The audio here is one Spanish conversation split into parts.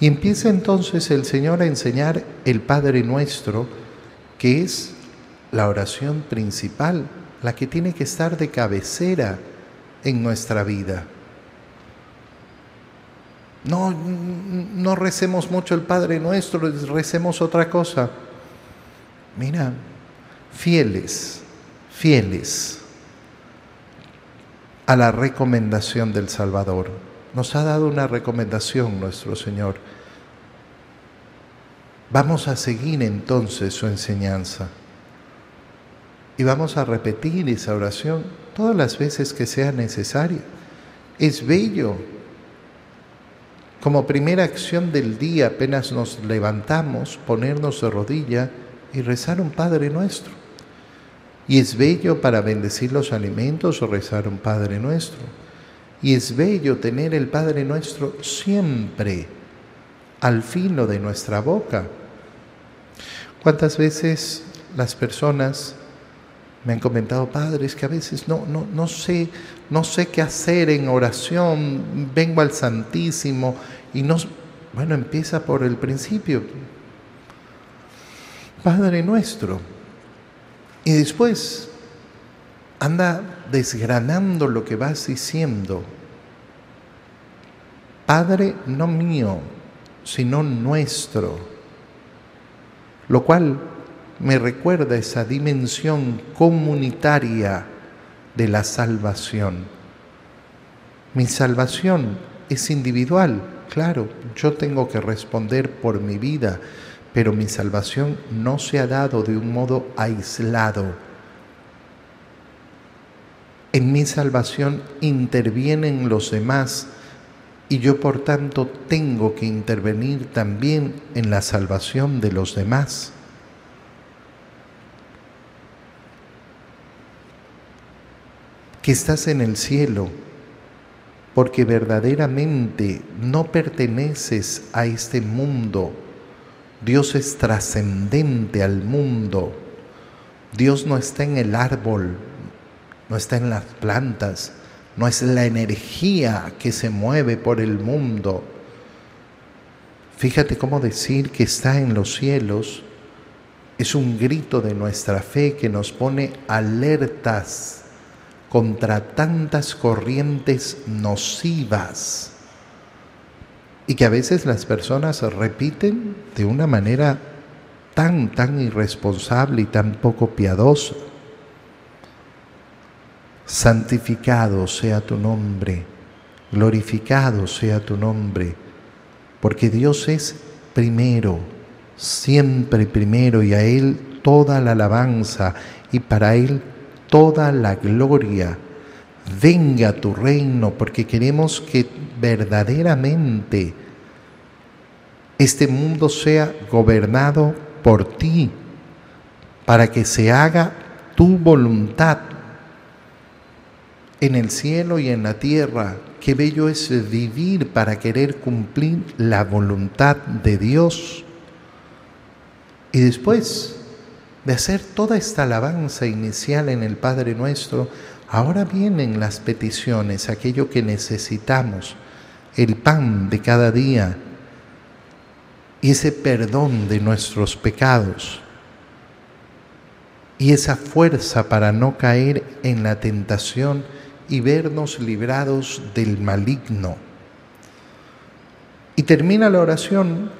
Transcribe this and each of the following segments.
Y empieza entonces el Señor a enseñar el Padre nuestro, que es la oración principal, la que tiene que estar de cabecera en nuestra vida. No, no recemos mucho el Padre nuestro, recemos otra cosa. Mira, fieles, fieles a la recomendación del Salvador. Nos ha dado una recomendación nuestro Señor. Vamos a seguir entonces su enseñanza y vamos a repetir esa oración todas las veces que sea necesaria. Es bello. Como primera acción del día, apenas nos levantamos, ponernos de rodilla y rezar un Padre nuestro. Y es bello para bendecir los alimentos o rezar un Padre nuestro. Y es bello tener el Padre nuestro siempre al filo de nuestra boca. ¿Cuántas veces las personas me han comentado padres que a veces no, no, no, sé, no sé qué hacer en oración, vengo al Santísimo y no... Bueno, empieza por el principio. Padre nuestro, y después anda desgranando lo que vas diciendo. Padre no mío, sino nuestro. Lo cual me recuerda esa dimensión comunitaria de la salvación. Mi salvación es individual, claro, yo tengo que responder por mi vida, pero mi salvación no se ha dado de un modo aislado. En mi salvación intervienen los demás y yo por tanto tengo que intervenir también en la salvación de los demás. Que estás en el cielo, porque verdaderamente no perteneces a este mundo Dios es trascendente al mundo. Dios no está en el árbol, no está en las plantas, no es la energía que se mueve por el mundo. Fíjate cómo decir que está en los cielos es un grito de nuestra fe que nos pone alertas contra tantas corrientes nocivas y que a veces las personas repiten de una manera tan, tan irresponsable y tan poco piadosa. Santificado sea tu nombre, glorificado sea tu nombre, porque Dios es primero, siempre primero, y a Él toda la alabanza y para Él toda la gloria. Venga tu reino, porque queremos que verdaderamente este mundo sea gobernado por ti, para que se haga tu voluntad en el cielo y en la tierra. Qué bello es vivir para querer cumplir la voluntad de Dios. Y después de hacer toda esta alabanza inicial en el Padre nuestro, ahora vienen las peticiones, aquello que necesitamos el pan de cada día y ese perdón de nuestros pecados y esa fuerza para no caer en la tentación y vernos librados del maligno. Y termina la oración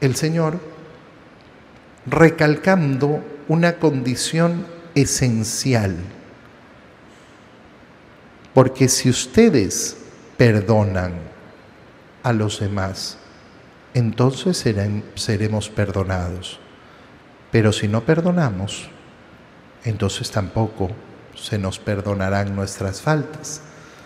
el Señor recalcando una condición esencial. Porque si ustedes perdonan, a los demás, entonces seremos perdonados. Pero si no perdonamos, entonces tampoco se nos perdonarán nuestras faltas.